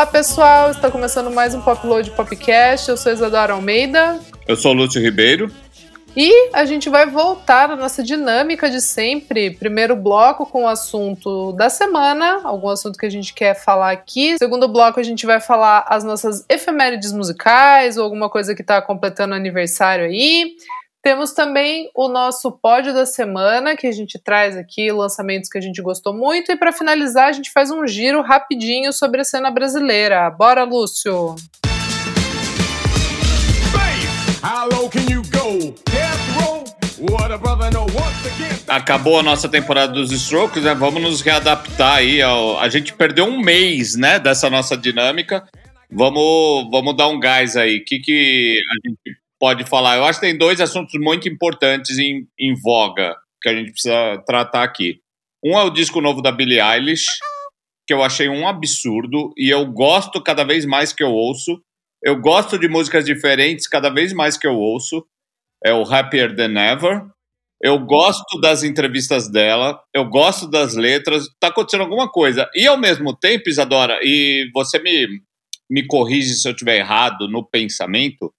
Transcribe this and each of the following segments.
Olá pessoal, está começando mais um Popload Popcast. Eu sou Isadora Almeida. Eu sou Lúcio Ribeiro. E a gente vai voltar à nossa dinâmica de sempre. Primeiro bloco com o assunto da semana, algum assunto que a gente quer falar aqui. Segundo bloco, a gente vai falar as nossas efemérides musicais ou alguma coisa que está completando aniversário aí. Temos também o nosso pódio da semana, que a gente traz aqui lançamentos que a gente gostou muito. E para finalizar, a gente faz um giro rapidinho sobre a cena brasileira. Bora, Lúcio! Acabou a nossa temporada dos Strokes, né? Vamos nos readaptar aí. Ao... A gente perdeu um mês, né, dessa nossa dinâmica. Vamos, vamos dar um gás aí. O que, que a gente pode falar? Eu acho que tem dois assuntos muito importantes em, em voga que a gente precisa tratar aqui. Um é o disco novo da Billie Eilish, que eu achei um absurdo e eu gosto cada vez mais que eu ouço. Eu gosto de músicas diferentes cada vez mais que eu ouço. É o Happier Than Ever. Eu gosto das entrevistas dela, eu gosto das letras, tá acontecendo alguma coisa. E ao mesmo tempo, Isadora, e você me, me corrige se eu estiver errado no pensamento,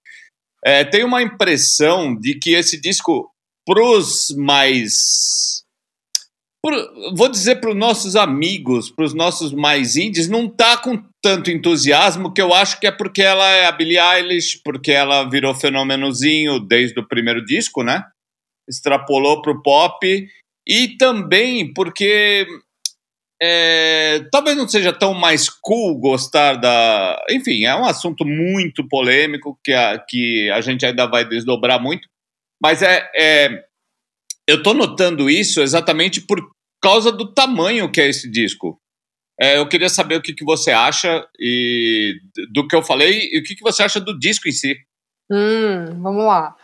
é, tem uma impressão de que esse disco, pros mais. Pro, vou dizer para os nossos amigos, para os nossos mais indies, não tá com tanto entusiasmo que eu acho que é porque ela é a Billie Eilish, porque ela virou fenômenozinho desde o primeiro disco, né? Extrapolou pro pop e também porque é, talvez não seja tão mais cool gostar da. Enfim, é um assunto muito polêmico que a, que a gente ainda vai desdobrar muito. Mas é, é eu estou notando isso exatamente por causa do tamanho que é esse disco. É, eu queria saber o que, que você acha e, do que eu falei e o que, que você acha do disco em si. Hum, vamos lá.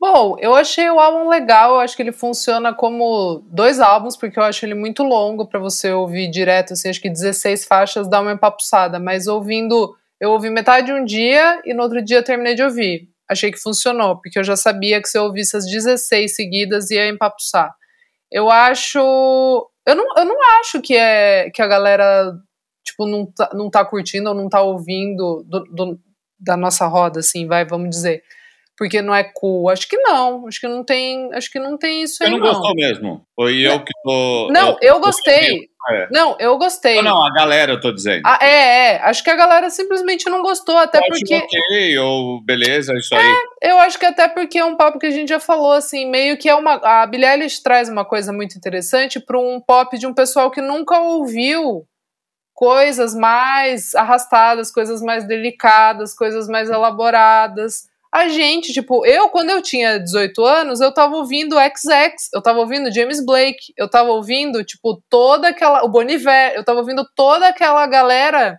Bom, eu achei o álbum legal, eu acho que ele funciona como dois álbuns, porque eu acho ele muito longo para você ouvir direto, assim, acho que 16 faixas dá uma empapuçada, mas ouvindo, eu ouvi metade de um dia e no outro dia eu terminei de ouvir. Achei que funcionou, porque eu já sabia que se eu ouvisse as 16 seguidas ia empapuçar. Eu acho. Eu não, eu não acho que, é, que a galera tipo, não tá, não tá curtindo ou não tá ouvindo do, do, da nossa roda, assim, vai, vamos dizer porque não é cool. Acho que não. Acho que não tem. Acho que não tem isso aí. Você não, não. gostou mesmo? Foi eu que tô. Não, eu, eu gostei. É. Não, eu gostei. Não, não, a galera, eu tô dizendo. Ah, é, é. Acho que a galera simplesmente não gostou, até eu porque. Ok, ou beleza, isso é, aí. Eu acho que até porque é um papo que a gente já falou, assim, meio que é uma. A Billie Eilish traz uma coisa muito interessante para um pop de um pessoal que nunca ouviu coisas mais arrastadas, coisas mais delicadas, coisas mais elaboradas a gente, tipo, eu, quando eu tinha 18 anos, eu tava ouvindo XX, eu tava ouvindo James Blake, eu tava ouvindo, tipo, toda aquela. O Boniver, eu tava ouvindo toda aquela galera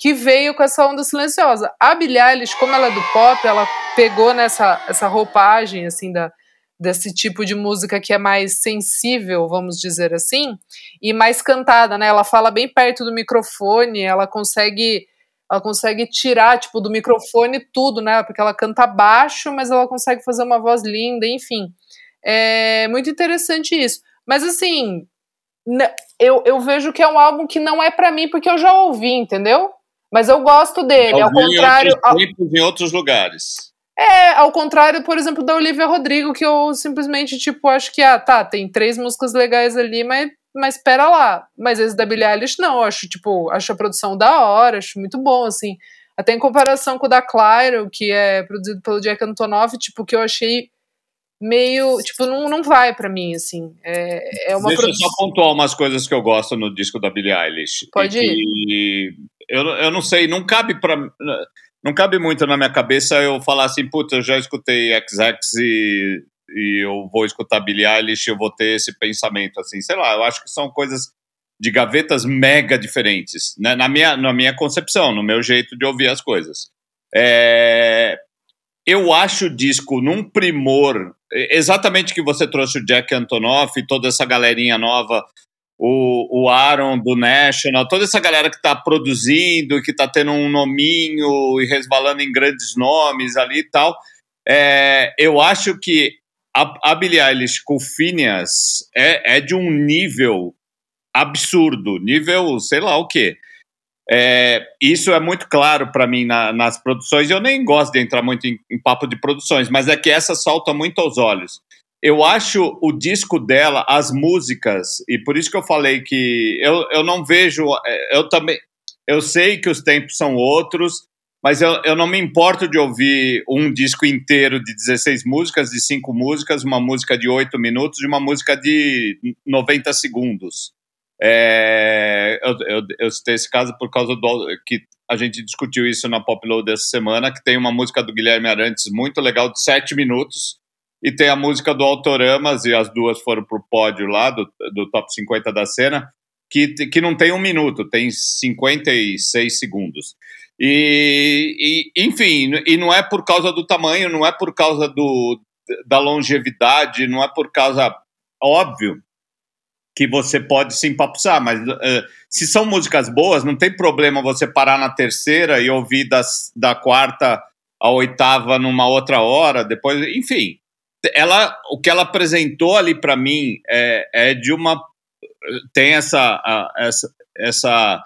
que veio com essa onda silenciosa. A Billie Eilish, como ela é do pop, ela pegou nessa essa roupagem, assim, da, desse tipo de música que é mais sensível, vamos dizer assim, e mais cantada, né? Ela fala bem perto do microfone, ela consegue ela consegue tirar, tipo, do microfone tudo, né? Porque ela canta baixo, mas ela consegue fazer uma voz linda, enfim. É muito interessante isso. Mas assim, eu, eu vejo que é um álbum que não é para mim, porque eu já ouvi, entendeu? Mas eu gosto dele, ao contrário. Em outros, em outros lugares. É, ao contrário, por exemplo, da Olivia Rodrigo, que eu simplesmente, tipo, acho que, ah, tá, tem três músicas legais ali, mas mas espera lá. Mas esse da Billie Eilish, não, acho, tipo, acho a produção da hora, acho muito bom, assim. Até em comparação com o da Clairo, que é produzido pelo Jack Antonoff, tipo, que eu achei meio, tipo, não, não vai para mim, assim. É, é uma Deixa produ... eu só pontuar umas coisas que eu gosto no disco da Billie Eilish. Pode ir. Eu, eu não sei, não cabe para não cabe muito na minha cabeça eu falar assim, puta, eu já escutei XX e e eu vou escutar Billie Eilish, eu vou ter esse pensamento, assim, sei lá, eu acho que são coisas de gavetas mega diferentes, né? na, minha, na minha concepção, no meu jeito de ouvir as coisas. É... Eu acho o disco num primor, exatamente que você trouxe o Jack Antonoff e toda essa galerinha nova, o, o Aaron do National, toda essa galera que está produzindo, que está tendo um nominho e resvalando em grandes nomes ali e tal. É, eu acho que a, a Billie Eilish com Phineas é, é de um nível absurdo, nível sei lá o quê. É, isso é muito claro para mim na, nas produções. Eu nem gosto de entrar muito em, em, papo de produções, mas é que essa salta muito aos olhos. Eu acho o disco dela, as músicas, e por isso que eu falei que eu, eu não vejo. É, eu também. Eu sei que os tempos são outros, mas eu, eu não me importo de ouvir um disco inteiro de 16 músicas, de 5 músicas, uma música de 8 minutos e uma música de 90 segundos. É, eu, eu, eu citei esse caso por causa do que a gente discutiu isso na Pop Load essa semana, que tem uma música do Guilherme Arantes muito legal, de 7 minutos, e tem a música do Autoramas, e as duas foram pro pódio lá, do, do top 50 da cena, que, que não tem um minuto, tem 56 segundos. E, e, enfim, e não é por causa do tamanho, não é por causa do, da longevidade, não é por causa. Óbvio que você pode se empapuçar, mas uh, se são músicas boas, não tem problema você parar na terceira e ouvir das, da quarta à oitava numa outra hora, depois, enfim. Ela, o que ela apresentou ali para mim é, é de uma tem essa, essa, essa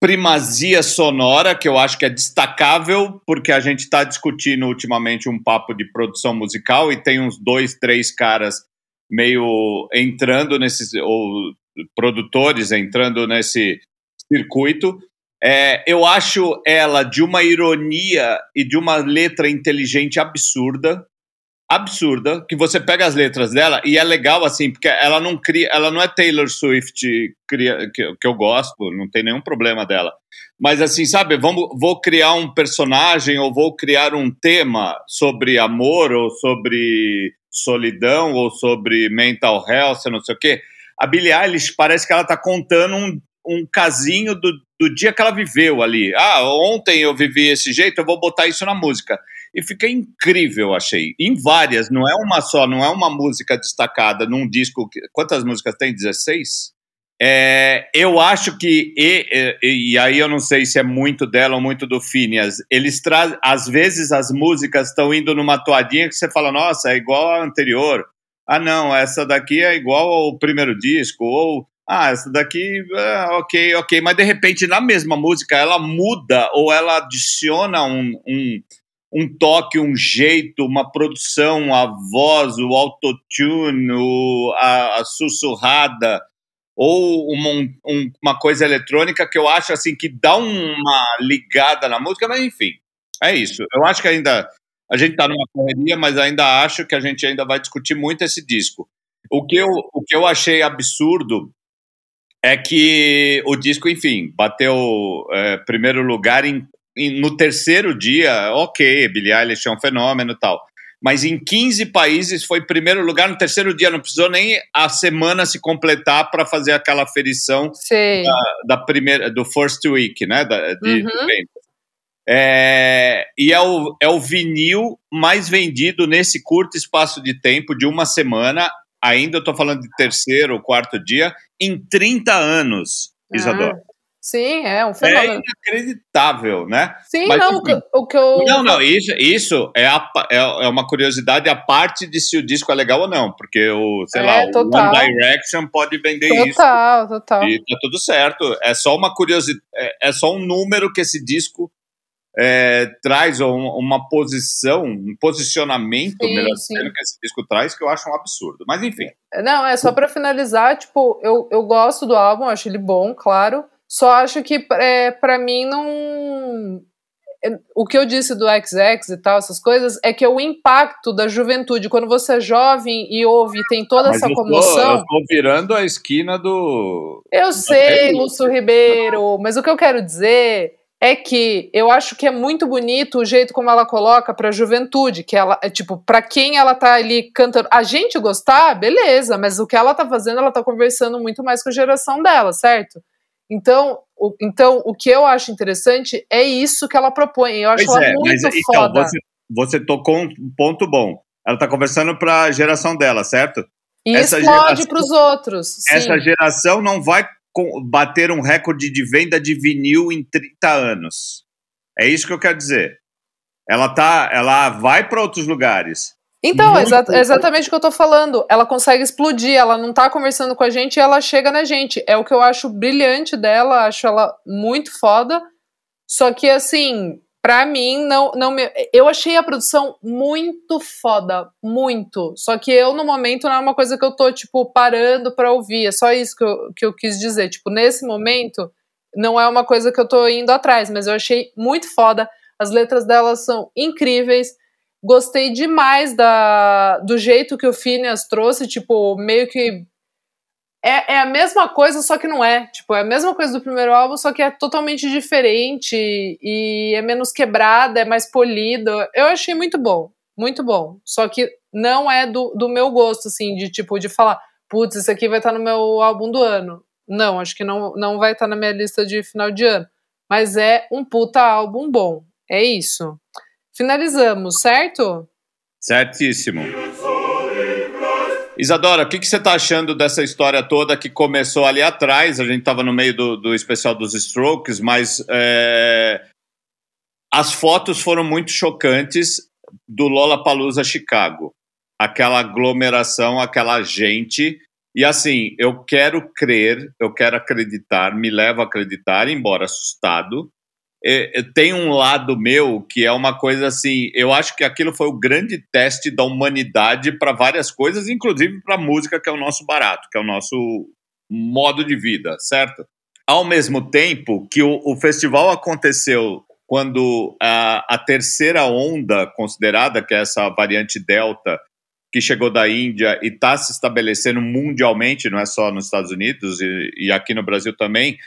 primazia sonora, que eu acho que é destacável, porque a gente está discutindo ultimamente um papo de produção musical e tem uns dois, três caras meio entrando nesses, ou produtores entrando nesse circuito. É, eu acho ela de uma ironia e de uma letra inteligente absurda absurda, que você pega as letras dela e é legal assim, porque ela não cria, ela não é Taylor Swift cria, que, que eu gosto, não tem nenhum problema dela. Mas assim, sabe, vamos, vou criar um personagem ou vou criar um tema sobre amor ou sobre solidão ou sobre mental health, não sei o quê. A Billie Eilish parece que ela está contando um, um casinho do, do dia que ela viveu ali. Ah, ontem eu vivi esse jeito, eu vou botar isso na música e fica incrível, achei. Em várias, não é uma só, não é uma música destacada num disco. Quantas músicas tem? 16? É, eu acho que, e, e, e, aí eu não sei se é muito dela ou muito do Phineas, eles trazem, às vezes as músicas estão indo numa toadinha que você fala, nossa, é igual à anterior. Ah, não, essa daqui é igual ao primeiro disco, ou, ah, essa daqui, é, ok, ok, mas de repente na mesma música ela muda ou ela adiciona um, um um toque, um jeito, uma produção, a voz, o autotune, o, a, a sussurrada, ou uma, um, uma coisa eletrônica que eu acho assim que dá uma ligada na música, mas enfim, é isso. Eu acho que ainda a gente está numa correria, mas ainda acho que a gente ainda vai discutir muito esse disco. O que eu, o que eu achei absurdo é que o disco, enfim, bateu é, primeiro lugar em no terceiro dia, ok, Billie Eilish é um fenômeno e tal. Mas em 15 países foi primeiro lugar, no terceiro dia não precisou nem a semana se completar para fazer aquela aferição da, da, primeira, do first week, né? Da, de, uhum. É, e é o, é o vinil mais vendido nesse curto espaço de tempo de uma semana, ainda estou falando de terceiro ou quarto dia, em 30 anos, Isadora. Ah. Sim, é um fenômeno. É inacreditável, né? Sim, Mas, não, enfim, o que eu. Não, não, isso, isso é, a, é, é, uma curiosidade a parte de se o disco é legal ou não, porque o, sei é, lá, total. o One Direction pode vender total, isso. Total, total. E tá tudo certo. É só uma curiosidade, é, é só um número que esse disco é, traz uma posição, um posicionamento, sim, melhor dizendo, que esse disco traz, que eu acho um absurdo. Mas enfim. Não, é só para finalizar, tipo, eu, eu gosto do álbum, acho ele bom, claro. Só acho que é, para mim não. É, o que eu disse do XX e tal, essas coisas, é que é o impacto da juventude. Quando você é jovem e ouve e tem toda essa comoção. eu tô virando a esquina do. Eu sei, Lúcio Ribeiro, mas o que eu quero dizer é que eu acho que é muito bonito o jeito como ela coloca para a juventude, que ela é tipo, para quem ela tá ali cantando, a gente gostar, beleza, mas o que ela tá fazendo, ela tá conversando muito mais com a geração dela, certo? Então, o, então, o que eu acho interessante é isso que ela propõe. Eu acho pois ela é, muito mas, então, foda. Então, você, você tocou um ponto bom. Ela está conversando para a geração dela, certo? E essa explode para os outros. Sim. Essa geração não vai bater um recorde de venda de vinil em 30 anos. É isso que eu quero dizer. Ela tá, ela vai para outros lugares. Então, exa exatamente o que eu tô falando. Ela consegue explodir, ela não tá conversando com a gente e ela chega na gente. É o que eu acho brilhante dela, acho ela muito foda. Só que, assim, pra mim, não, não me. Eu achei a produção muito foda. Muito. Só que eu, no momento, não é uma coisa que eu tô, tipo, parando pra ouvir. É só isso que eu, que eu quis dizer. Tipo, nesse momento, não é uma coisa que eu tô indo atrás, mas eu achei muito foda. As letras dela são incríveis Gostei demais da, do jeito que o Phineas trouxe, tipo, meio que. É, é a mesma coisa, só que não é. Tipo, é a mesma coisa do primeiro álbum, só que é totalmente diferente e é menos quebrada, é mais polido. Eu achei muito bom, muito bom. Só que não é do, do meu gosto, assim, de tipo, de falar, putz, esse aqui vai estar tá no meu álbum do ano. Não, acho que não, não vai estar tá na minha lista de final de ano. Mas é um puta álbum bom. É isso. Finalizamos, certo? Certíssimo. Isadora, o que, que você está achando dessa história toda que começou ali atrás? A gente estava no meio do, do especial dos Strokes, mas é, as fotos foram muito chocantes do Lollapalooza Chicago. Aquela aglomeração, aquela gente. E assim, eu quero crer, eu quero acreditar, me leva a acreditar, embora assustado, tem um lado meu que é uma coisa assim. Eu acho que aquilo foi o grande teste da humanidade para várias coisas, inclusive para a música, que é o nosso barato, que é o nosso modo de vida, certo? Ao mesmo tempo que o, o festival aconteceu quando a, a terceira onda considerada, que é essa variante Delta, que chegou da Índia e está se estabelecendo mundialmente, não é só nos Estados Unidos e, e aqui no Brasil também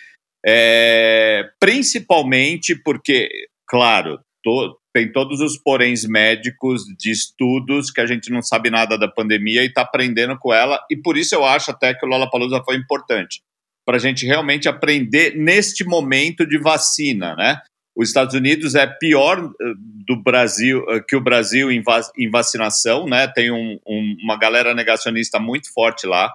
é, principalmente porque, claro, to, tem todos os poréns médicos de estudos que a gente não sabe nada da pandemia e está aprendendo com ela, e por isso eu acho até que o Lollapalooza foi importante, para a gente realmente aprender neste momento de vacina, né? Os Estados Unidos é pior eh, do Brasil eh, que o Brasil em, em vacinação, né? Tem um, um, uma galera negacionista muito forte lá.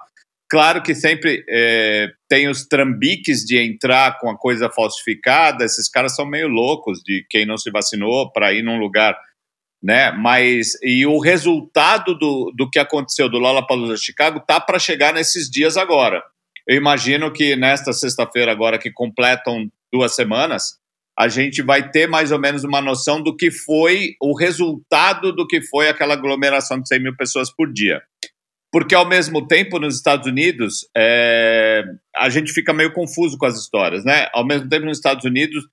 Claro que sempre é, tem os trambiques de entrar com a coisa falsificada, esses caras são meio loucos de quem não se vacinou para ir num lugar, né? Mas e o resultado do, do que aconteceu do Lollapalooza Chicago tá para chegar nesses dias agora. Eu imagino que nesta sexta-feira agora que completam duas semanas, a gente vai ter mais ou menos uma noção do que foi o resultado do que foi aquela aglomeração de 100 mil pessoas por dia porque ao mesmo tempo nos Estados Unidos é, a gente fica meio confuso com as histórias, né? Ao mesmo tempo nos Estados Unidos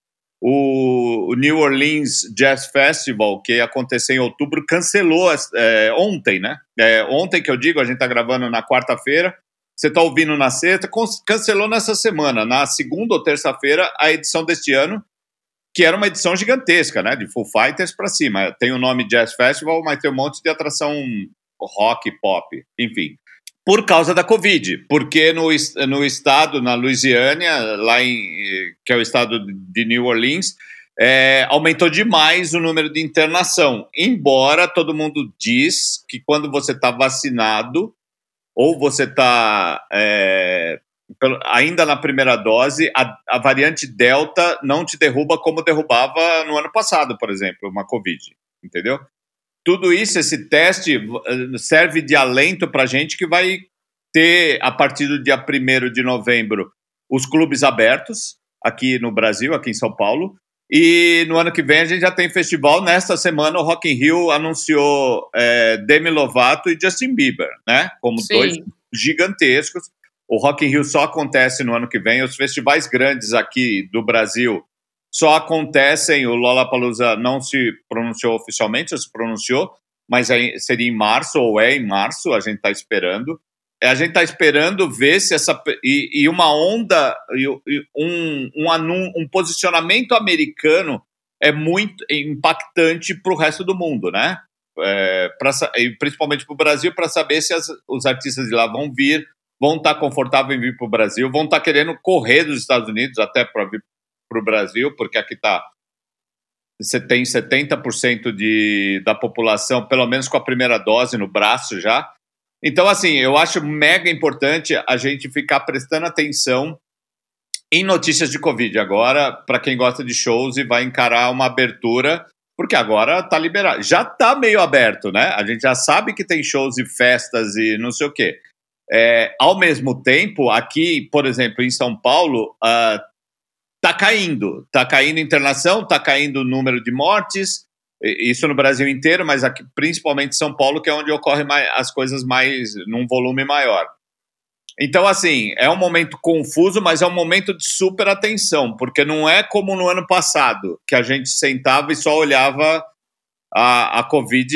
o, New Orleans Jazz Festival que aconteceu em outubro cancelou é, ontem, né? É, ontem que eu digo, a gente está gravando na quarta-feira, você está ouvindo na sexta, cancelou nessa semana, na segunda ou terça-feira a edição deste ano que era uma edição gigantesca, né? De Full Fighters para cima. Tem o nome Jazz Festival, mas tem um monte de atração rock, pop, enfim. Por causa da Covid, porque no, no estado, na Louisiana, lá em, que é o estado de New Orleans, é, aumentou demais o número de internação. Embora todo mundo diz que quando você está vacinado ou você está é, ainda na primeira dose, a, a, variante Delta não te derruba como derrubava no ano passado, por exemplo, uma Covid, entendeu? Tudo isso, esse teste, eh, serve de alento para a gente que vai ter, a partir do dia 1 de novembro, os clubes abertos aqui no Brasil, aqui em São Paulo. E no ano que vem a gente já tem festival. Nesta semana o Rock in Rio anunciou é, Demi Lovato e Justin Bieber, né? Como Sim. dois gigantescos. O Rock in Rio só acontece no ano que vem. Os festivais grandes aqui do Brasil só acontecem, o Lollapalooza não se pronunciou oficialmente, se pronunciou, mas seria em março, ou é em março, a gente está esperando. A gente está esperando ver se essa. E, e uma onda, e um, um, anun, um posicionamento americano é muito impactante para o resto do mundo, né? É, pra, principalmente para o Brasil, para saber se as, os artistas de lá vão vir, vão estar tá confortáveis em vir para o Brasil, vão estar tá querendo correr dos Estados Unidos até para vir para o Brasil, porque aqui está você tem 70% de, da população, pelo menos com a primeira dose no braço já. Então, assim, eu acho mega importante a gente ficar prestando atenção em notícias de Covid agora, para quem gosta de shows e vai encarar uma abertura porque agora tá liberado. Já tá meio aberto, né? A gente já sabe que tem shows e festas e não sei o quê. É, ao mesmo tempo, aqui, por exemplo, em São Paulo, uh, tá caindo. Tá caindo internação, tá caindo o número de mortes. Isso no Brasil inteiro, mas aqui, principalmente em São Paulo, que é onde ocorrem as coisas mais num volume maior. Então, assim, é um momento confuso, mas é um momento de super atenção, porque não é como no ano passado, que a gente sentava e só olhava a, a Covid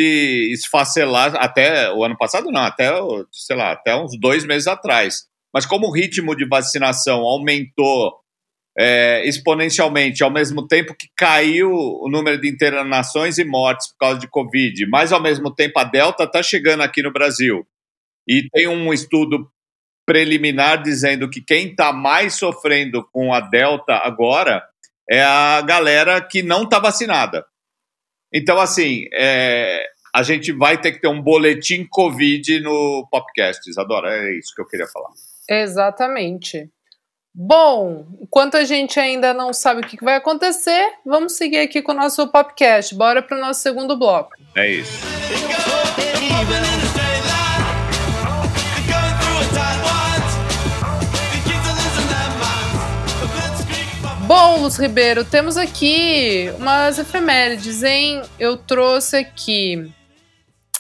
esfacelar até o ano passado, não, até, sei lá, até uns dois meses atrás. Mas como o ritmo de vacinação aumentou é, exponencialmente, ao mesmo tempo que caiu o número de internações e mortes por causa de Covid, mas ao mesmo tempo a Delta está chegando aqui no Brasil. E tem um estudo preliminar dizendo que quem está mais sofrendo com a Delta agora é a galera que não está vacinada. Então, assim, é, a gente vai ter que ter um boletim Covid no podcast, Isadora. É isso que eu queria falar. Exatamente. Bom, enquanto a gente ainda não sabe o que vai acontecer, vamos seguir aqui com o nosso podcast. Bora para o nosso segundo bloco. É isso. Bom, Luz Ribeiro, temos aqui umas efemérides, hein? Eu trouxe aqui.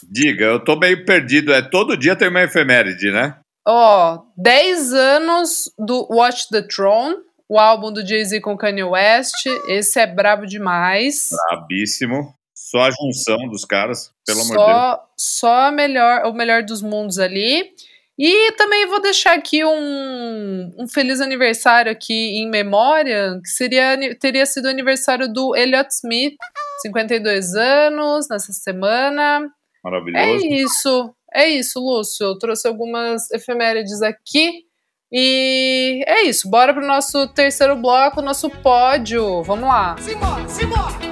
Diga, eu tô meio perdido. É todo dia tem uma efeméride, né? Ó, 10 anos do Watch the Throne, o álbum do Jay-Z com Kanye West. Esse é brabo demais. Brabíssimo. Só a junção dos caras, pelo só, amor de Deus. Só melhor, o melhor dos mundos ali. E também vou deixar aqui um, um feliz aniversário aqui em memória, que seria, teria sido o aniversário do Elliot Smith, 52 anos, nessa semana. Maravilhoso. É isso, é isso, Lúcio. Eu trouxe algumas efemérides aqui. E é isso, bora pro nosso terceiro bloco, nosso pódio. Vamos lá. Simbora, simbora!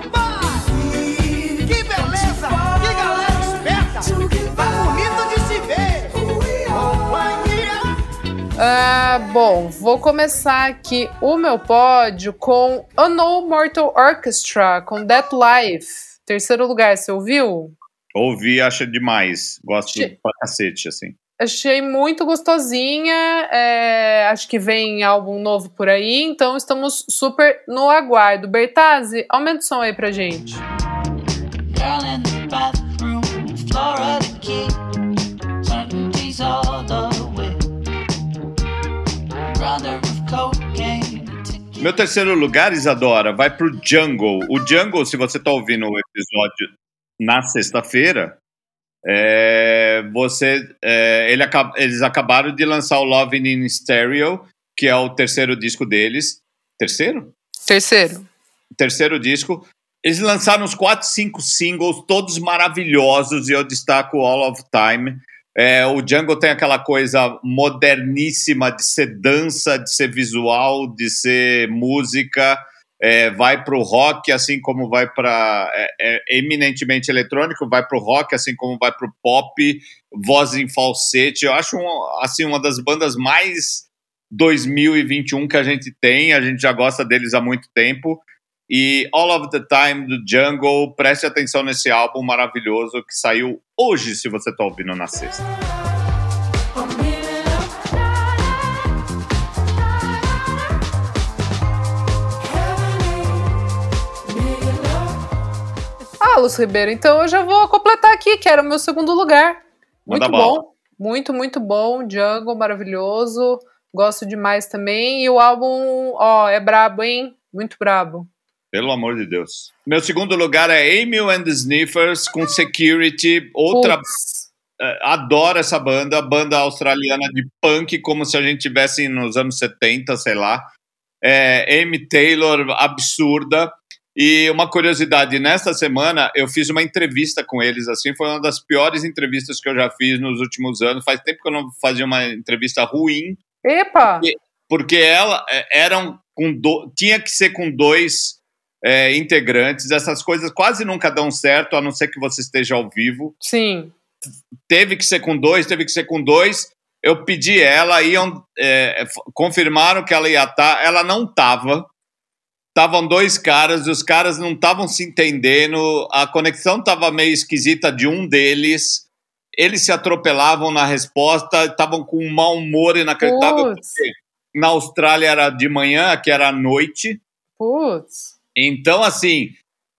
Ah, bom, vou começar aqui o meu pódio com Unknown Mortal Orchestra, com Death Life. Terceiro lugar, você ouviu? Ouvi, acha demais. Gosto Che... pra cacete, assim. Achei muito gostosinha. É, acho que vem álbum novo por aí, então estamos super no aguardo. Bertazzi, aumenta o som aí pra gente. Girl in the bathroom, Flora the key, all the Meu terceiro lugar, Isadora, vai pro Jungle. O Jungle, se você tá ouvindo o episódio na sexta-feira, é, você, é, ele, eles acabaram de lançar o Love in Stereo, que é o terceiro disco deles. Terceiro? Terceiro. Terceiro disco. Eles lançaram uns 4, 5 singles, todos maravilhosos, e eu destaco All of Time. É, o Django tem aquela coisa moderníssima de ser dança, de ser visual, de ser música. É, vai para o rock, assim como vai para. É, é, eminentemente eletrônico, vai para o rock, assim como vai para o pop, voz em falsete. Eu acho um, assim, uma das bandas mais 2021 que a gente tem. A gente já gosta deles há muito tempo. E All of the Time do Jungle, preste atenção nesse álbum maravilhoso que saiu hoje, se você está ouvindo na sexta. Luz Ribeiro, então eu já vou completar aqui, que era o meu segundo lugar. Muito bom. Muito, muito bom. Jungle, maravilhoso. Gosto demais também. E o álbum, ó, é brabo, hein? Muito brabo. Pelo amor de Deus. Meu segundo lugar é Amy and the Sniffers com Security, outra. Uh, adoro essa banda, banda australiana de punk, como se a gente tivesse nos anos 70, sei lá. É, Amy Taylor, absurda. E uma curiosidade, nesta semana eu fiz uma entrevista com eles, assim, foi uma das piores entrevistas que eu já fiz nos últimos anos. Faz tempo que eu não fazia uma entrevista ruim. Epa! Porque, porque ela é, eram com do, tinha que ser com dois é, integrantes. Essas coisas quase nunca dão certo, a não ser que você esteja ao vivo. Sim. Teve que ser com dois, teve que ser com dois. Eu pedi ela, iam, é, confirmaram que ela ia estar. Tá, ela não estava. Estavam dois caras, e os caras não estavam se entendendo, a conexão estava meio esquisita de um deles. Eles se atropelavam na resposta, estavam com um mau humor inacreditável. Na Austrália era de manhã, aqui era à noite. Putz. Então, assim,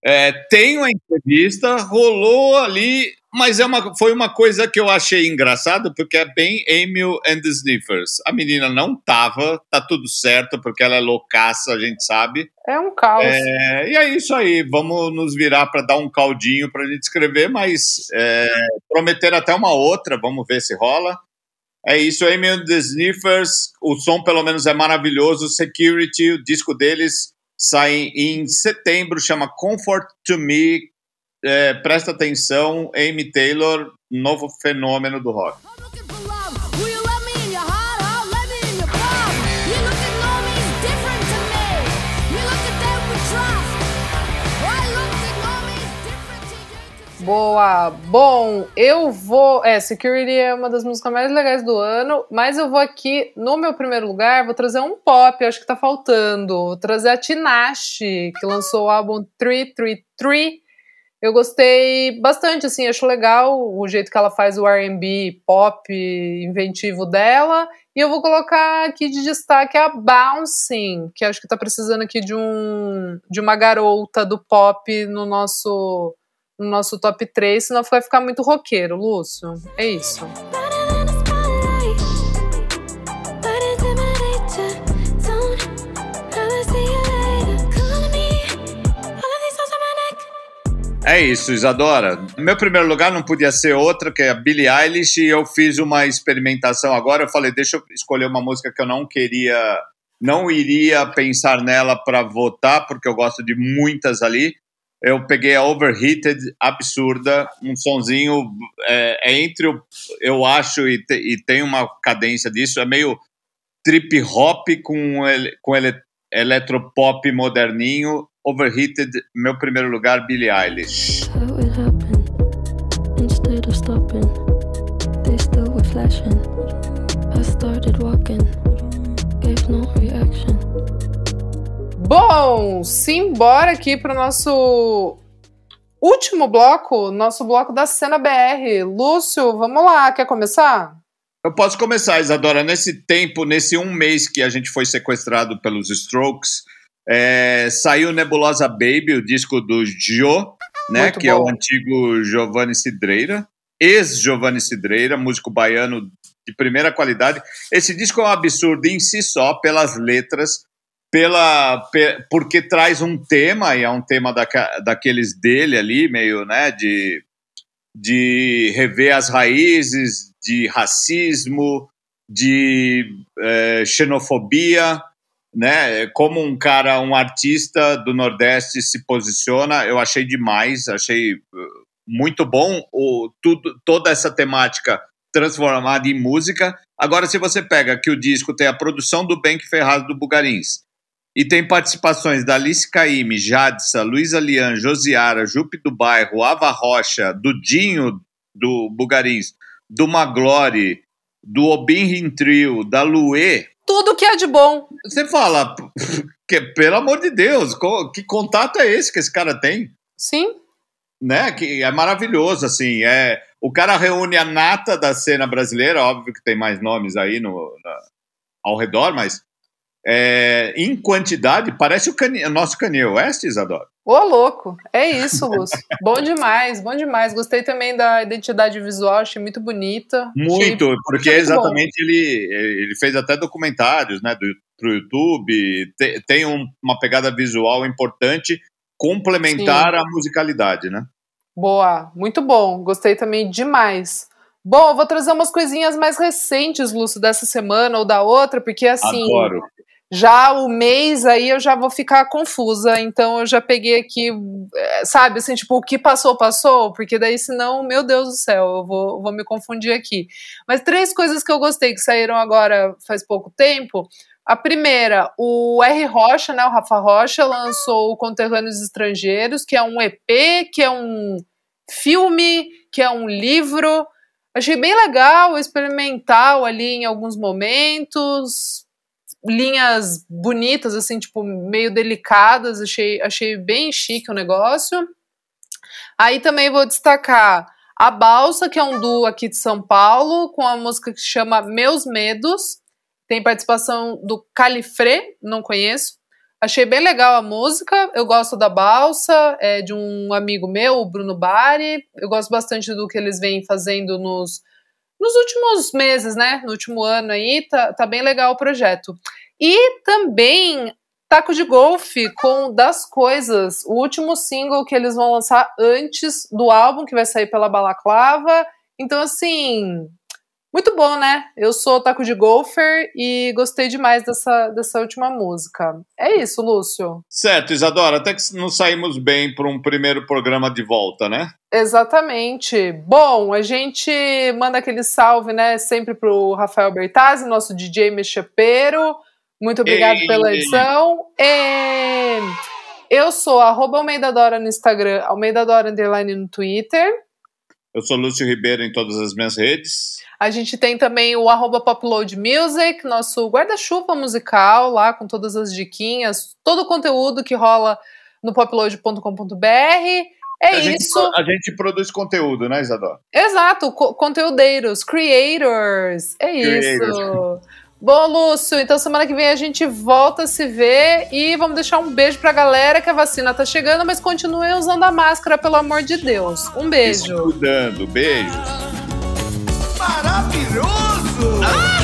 é, tem uma entrevista, rolou ali, mas é uma, foi uma coisa que eu achei engraçado, porque é bem Emil and the Sniffers. A menina não tava, tá tudo certo, porque ela é loucaça, a gente sabe. É um caos. É, e é isso aí, vamos nos virar para dar um caldinho pra gente escrever, mas é, prometer até uma outra, vamos ver se rola. É isso, Emil and the Sniffers, o som pelo menos é maravilhoso, Security, o disco deles sai em setembro, chama Comfort to Me. É, presta atenção, Amy Taylor, novo fenômeno do rock. Boa! Bom, eu vou. É, Security é uma das músicas mais legais do ano, mas eu vou aqui, no meu primeiro lugar, vou trazer um pop, acho que tá faltando. Vou trazer a Tinashe, que lançou o álbum 333. Eu gostei bastante, assim, acho legal o jeito que ela faz o RB pop inventivo dela. E eu vou colocar aqui de destaque a Bouncing, que acho que tá precisando aqui de, um, de uma garota do pop no nosso no nosso top 3, senão vai ficar muito roqueiro, Lúcio. É isso. É isso, Isadora. Meu primeiro lugar não podia ser outra, que é a Billie Eilish, e eu fiz uma experimentação agora. Eu falei, deixa eu escolher uma música que eu não queria, não iria pensar nela para votar, porque eu gosto de muitas ali eu peguei a Overheated absurda, um sonzinho é, é entre o, eu acho e, te, e, tem uma cadência disso, é meio trip hop com ele, com ele, eletropop moderninho. Overheated, meu primeiro lugar, Billie Eilish. How it happened, instead of stopping, they still were flashing. I started walking, gave no reaction. Bom, simbora aqui para o nosso último bloco, nosso bloco da cena BR. Lúcio, vamos lá, quer começar? Eu posso começar, Isadora. Nesse tempo, nesse um mês que a gente foi sequestrado pelos Strokes, é, saiu Nebulosa Baby, o disco do Gio, né, Muito que bom. é o antigo Giovanni Cidreira, ex-Giovanni Cidreira, músico baiano de primeira qualidade. Esse disco é um absurdo em si só, pelas letras, pela porque traz um tema e é um tema da, daqueles dele ali meio né de de rever as raízes de racismo de é, xenofobia né como um cara um artista do nordeste se posiciona eu achei demais achei uh, muito bom o tudo toda essa temática transformada em música agora se você pega que o disco tem a produção do Benk Ferraz do Bugarins e tem participações da Alice Caime, Jadsa, Luísa Lian, Josiara, Jupe do Bairro, Ava Rocha, do Dinho do Bugarins, do Maglore, do Obin Trio, da Luê. Tudo que é de bom. Você fala, que, pelo amor de Deus, que contato é esse que esse cara tem? Sim. Né? Que é maravilhoso, assim. É, o cara reúne a nata da cena brasileira, óbvio que tem mais nomes aí no, na, ao redor, mas é, em quantidade, parece o, o nosso Kanye West, Isadora. Ô, louco! É isso, Lúcio. bom demais, bom demais. Gostei também da identidade visual, achei muito bonita. Muito, porque achei exatamente ele, ele fez até documentários né, do, pro YouTube, te, tem um, uma pegada visual importante, complementar Sim. a musicalidade, né? Boa, muito bom. Gostei também demais. Bom, eu vou trazer umas coisinhas mais recentes, Lúcio, dessa semana ou da outra, porque assim. Adoro. Já o mês aí eu já vou ficar confusa, então eu já peguei aqui, eh, sabe, assim, tipo, o que passou, passou, porque daí senão, meu Deus do céu, eu vou, vou me confundir aqui. Mas três coisas que eu gostei que saíram agora faz pouco tempo. A primeira, o R. Rocha, né, o Rafa Rocha, lançou o Conterrâneos Estrangeiros, que é um EP, que é um filme, que é um livro. Achei bem legal, experimental ali em alguns momentos linhas bonitas, assim, tipo, meio delicadas. Achei, achei bem chique o negócio. Aí também vou destacar a Balsa, que é um duo aqui de São Paulo, com a música que chama Meus Medos. Tem participação do Califré, não conheço. Achei bem legal a música. Eu gosto da Balsa, é de um amigo meu, o Bruno Bari. Eu gosto bastante do que eles vêm fazendo nos, nos últimos meses, né? No último ano aí. Tá, tá bem legal o projeto. E também Taco de Golfe com Das Coisas, o último single que eles vão lançar antes do álbum que vai sair pela Balaclava. Então, assim, muito bom, né? Eu sou Taco de Golfer e gostei demais dessa, dessa última música. É isso, Lúcio. Certo, Isadora, até que não saímos bem para um primeiro programa de volta, né? Exatamente. Bom, a gente manda aquele salve, né, sempre pro Rafael Bertazzi, nosso DJ Mechapeiro. Muito obrigado pela edição. E... Eu sou arroba Almeida Dora no Instagram, Almeida Dora Underline no Twitter. Eu sou Lúcio Ribeiro em todas as minhas redes. A gente tem também o arroba Popload Music, nosso guarda-chuva musical, lá com todas as diquinhas, todo o conteúdo que rola no popload.com.br. É a isso. Gente, a gente produz conteúdo, né, Isadora? Exato, co conteudeiros, creators. É creators. isso. Bom, Lúcio, então semana que vem a gente volta a se ver e vamos deixar um beijo pra galera que a vacina tá chegando, mas continuem usando a máscara, pelo amor de Deus. Um beijo. Se cuidando, beijo. Maravilhoso! Ah!